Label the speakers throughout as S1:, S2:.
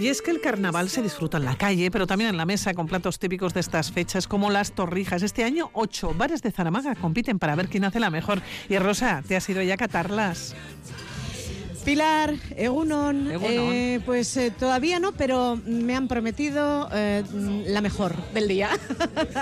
S1: Y es que el carnaval se disfruta en la calle, pero también en la mesa con platos típicos de estas fechas como las torrijas. Este año, ocho bares de Zaramaga compiten para ver quién hace la mejor. Y Rosa, ¿te has ido ya a catarlas?
S2: Pilar, Egunon, eh, pues eh, todavía no, pero me han prometido eh, la mejor del día.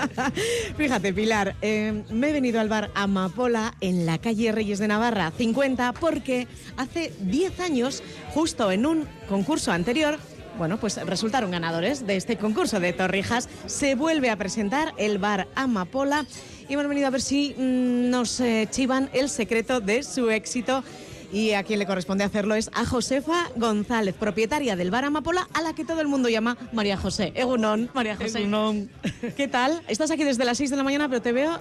S2: Fíjate, Pilar, me he venido al bar Amapola en la calle Reyes de Navarra 50 porque hace 10 años, justo en un concurso anterior, bueno, pues resultaron ganadores de este concurso de Torrijas. Se vuelve a presentar el bar Amapola y hemos venido a ver si mm, nos chivan el secreto de su éxito y a quien le corresponde hacerlo es a Josefa González, propietaria del Bar Amapola, a la que todo el mundo llama María José. Egunon, María José.
S1: Egunon.
S2: ¿Qué tal? Estás aquí desde las 6 de la mañana, pero te veo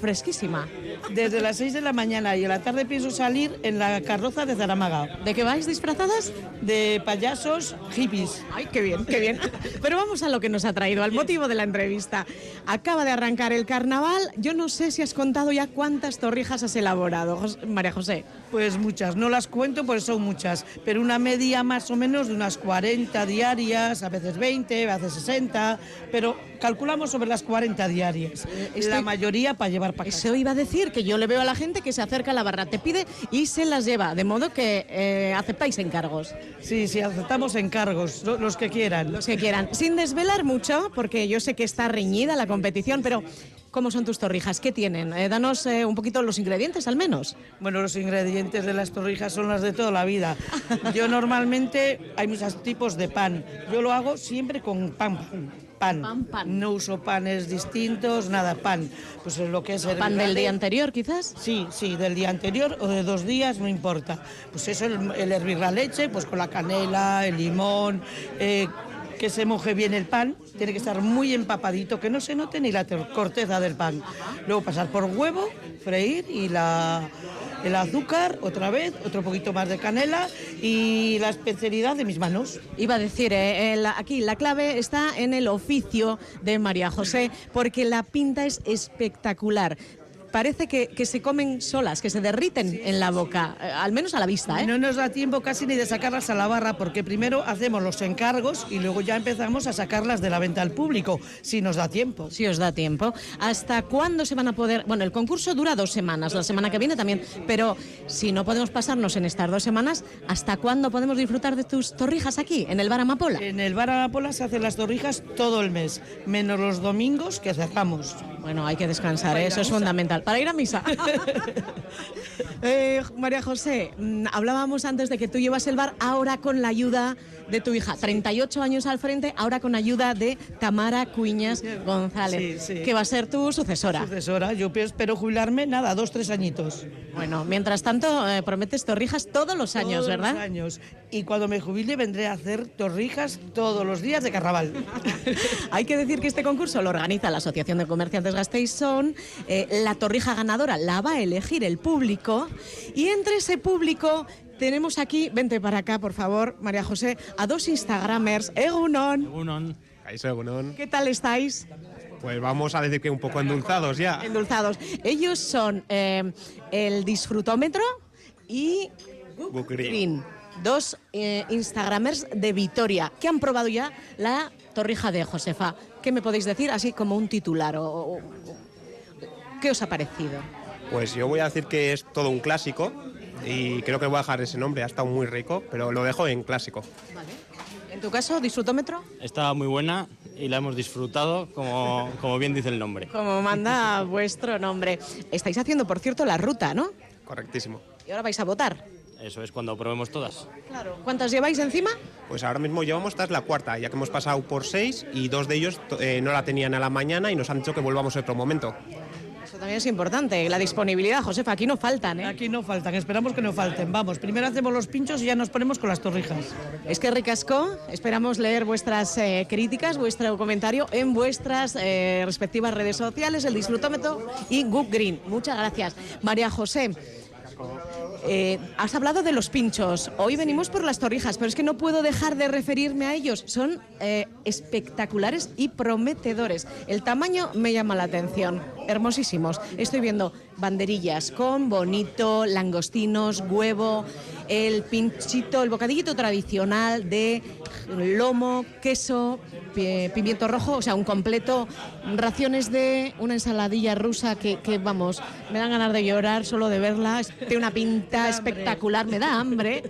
S2: fresquísima.
S3: Desde las 6 de la mañana y a la tarde pienso salir en la carroza de Zaramaga.
S2: ¿De qué vais disfrazadas?
S3: De payasos hippies.
S2: Ay, qué bien, qué bien. Pero vamos a lo que nos ha traído, al motivo de la entrevista. Acaba de arrancar el carnaval. Yo no sé si has contado ya cuántas torrijas has elaborado, María José.
S3: Pues muchas, no las cuento, pues son muchas, pero una media más o menos de unas 40 diarias, a veces 20, a veces 60, pero calculamos sobre las 40 diarias. La mayoría para llevar para casa.
S2: Eso iba a decir, que yo le veo a la gente que se acerca a la barra, te pide y se las lleva, de modo que eh, aceptáis encargos.
S3: Sí, sí, aceptamos encargos, los que quieran.
S2: Los que quieran. Sin desvelar mucho, porque yo sé que está reñida la competición, pero ¿Cómo son tus torrijas? ¿Qué tienen? Eh, danos eh, un poquito los ingredientes al menos.
S3: Bueno, los ingredientes de las torrijas son las de toda la vida. Yo normalmente hay muchos tipos de pan. Yo lo hago siempre con pan. Pan. pan, No uso panes distintos, nada, pan. Pues es lo que es el
S2: ¿Pan del día anterior, quizás?
S3: Sí, sí, del día anterior o de dos días, no importa. Pues eso, el, hervir la leche, pues con la canela, el limón, eh, que se moje bien el pan, tiene que estar muy empapadito, que no se note ni la corteza del pan. Luego pasar por huevo, freír y la, el azúcar otra vez, otro poquito más de canela y la especialidad de mis manos.
S2: Iba a decir, eh, aquí la clave está en el oficio de María José, porque la pinta es espectacular parece que, se comen solas, que se derriten en la boca, eh, al menos a la vista. ¿eh?
S3: No nos da tiempo casi ni de sacarlas a la barra, porque primero hacemos los encargos y luego ya empezamos a sacarlas de la venta al público, si nos da tiempo.
S2: Si os da tiempo. ¿Hasta cuándo se van a poder...? Bueno, el concurso dura dos semanas, la semana que viene también, pero si no podemos pasarnos en estas dos semanas, ¿hasta cuándo podemos disfrutar de tus torrijas aquí, en el Bar Amapola?
S3: En el Bar Amapola se hacen las torrijas todo el mes, menos los domingos que cerramos.
S2: Bueno, hay que descansar, ¿eh? eso es fundamental para ir a misa. Eh, María José, mm, hablábamos antes de que tú llevas el bar ahora con la ayuda de tu hija. 38 años al frente, ahora con ayuda de Tamara Cuñas González, que va a ser tu sucesora.
S3: Sucesora, yo espero jubilarme, nada, dos, tres añitos.
S2: Bueno, mientras tanto, eh, prometes torrijas todos los años, ¿verdad?
S3: Todos los años. Y cuando me jubile vendré a hacer torrijas todos los días de carnaval.
S2: Hay que decir que este concurso lo organiza la Asociación de Comerciantes Gasteiz-Son. Eh, la torrija ganadora la va a elegir el público y entre ese público tenemos aquí, vente para acá, por favor, María José, a dos Instagramers. Egunon.
S4: Egunon. Egunon.
S2: ¿Qué tal estáis?
S4: Pues vamos a decir que un poco endulzados ya.
S2: Endulzados. Ellos son eh, el disfrutómetro y
S4: Book Green.
S2: Dos eh, Instagramers de Vitoria que han probado ya la torrija de Josefa. ¿Qué me podéis decir así como un titular? o, ¿Qué os ha parecido?
S4: Pues yo voy a decir que es todo un clásico y creo que voy a dejar ese nombre, ha estado muy rico, pero lo dejo en clásico.
S2: Vale. ¿En tu caso, disfrutómetro?
S5: Estaba muy buena y la hemos disfrutado, como, como bien dice el nombre.
S2: Como manda vuestro nombre. Estáis haciendo, por cierto, la ruta, ¿no?
S4: Correctísimo.
S2: ¿Y ahora vais a votar?
S5: Eso es cuando probemos todas.
S2: Claro. ¿Cuántas lleváis encima?
S4: Pues ahora mismo llevamos, esta es la cuarta, ya que hemos pasado por seis y dos de ellos eh, no la tenían a la mañana y nos han dicho que volvamos otro momento.
S2: Eso también es importante, la disponibilidad, Josefa, aquí no faltan, ¿eh?
S3: Aquí no faltan, esperamos que no falten. Vamos, primero hacemos los pinchos y ya nos ponemos con las torrijas.
S2: Es que ricasco, esperamos leer vuestras eh, críticas, vuestro comentario en vuestras eh, respectivas redes sociales, el Disfrutómetro y Goop Green. Muchas gracias. María José. Eh, has hablado de los pinchos. Hoy venimos por las torrijas, pero es que no puedo dejar de referirme a ellos. Son espectaculares y prometedores. El tamaño me llama la atención. hermosísimos. Estoy viendo banderillas con bonito, langostinos, huevo, el pinchito, el bocadillito tradicional de lomo, queso, pimiento rojo, o sea, un completo, raciones de una ensaladilla rusa que, que vamos, me dan ganas de llorar solo de verla, tiene una pinta espectacular, me da hambre,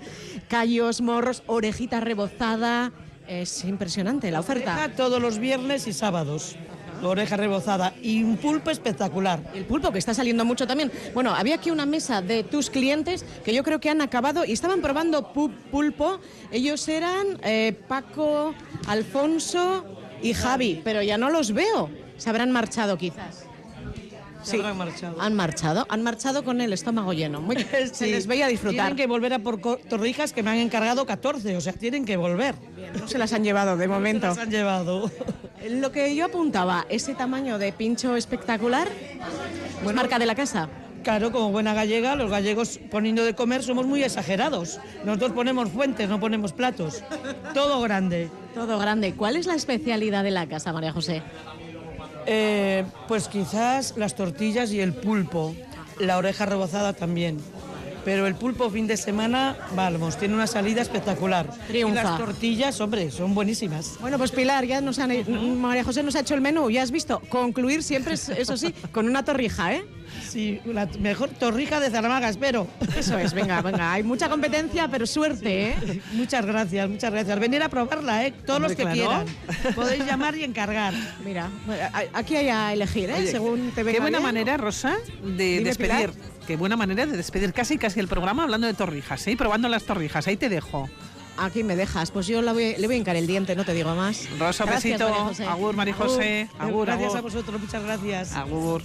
S2: callos, morros, orejita rebozada, es impresionante la oferta.
S3: Todos los viernes y sábados oreja rebozada y un pulpo espectacular.
S2: El pulpo que está saliendo mucho también. Bueno, había aquí una mesa de tus clientes que yo creo que han acabado y estaban probando pulpo. Ellos eran eh, Paco, Alfonso y Javi, pero ya no los veo. Se habrán marchado quizás.
S3: Sí, han marchado.
S2: Han marchado, han marchado con el estómago lleno. Muy, Se les veía disfrutar.
S3: Tienen que volver a por torrijas que me han encargado 14, o sea, tienen que volver.
S2: no se las han llevado de momento.
S3: Se las han llevado.
S2: Lo que yo apuntaba, ese tamaño de pincho espectacular, bueno, marca de la casa.
S3: Claro, como buena gallega, los gallegos poniendo de comer somos muy exagerados. Nosotros ponemos fuentes, no ponemos platos. Todo grande.
S2: Todo grande. ¿Cuál es la especialidad de la casa, María José?
S3: Eh, pues quizás las tortillas y el pulpo, la oreja rebozada también. Pero el pulpo fin de semana, vamos, tiene una salida espectacular. Y las tortillas, hombre, son buenísimas.
S2: Bueno, pues Pilar, ya nos han, María José nos ha hecho el menú, ya has visto. Concluir siempre, eso sí, con una torrija, ¿eh?
S3: Sí, la mejor torrija de Zaramaga, espero.
S2: Eso es, venga, venga. Hay mucha competencia, pero suerte, ¿eh?
S3: Muchas gracias, muchas gracias. Venir a probarla, ¿eh? Todos los que quieran. Podéis llamar y encargar.
S2: Mira, aquí hay a elegir, ¿eh? Según te venga
S1: Qué buena
S2: bien.
S1: manera, Rosa, de despedir. Qué buena manera de despedir casi casi el programa hablando de torrijas, ¿eh? probando las torrijas. Ahí te dejo.
S2: Aquí me dejas, pues yo la voy, le voy a hincar el diente, no te digo más.
S1: Rosa,
S2: gracias,
S1: besito. Agur, María José. Agur,
S3: Gracias a vosotros, muchas gracias.
S1: Agur.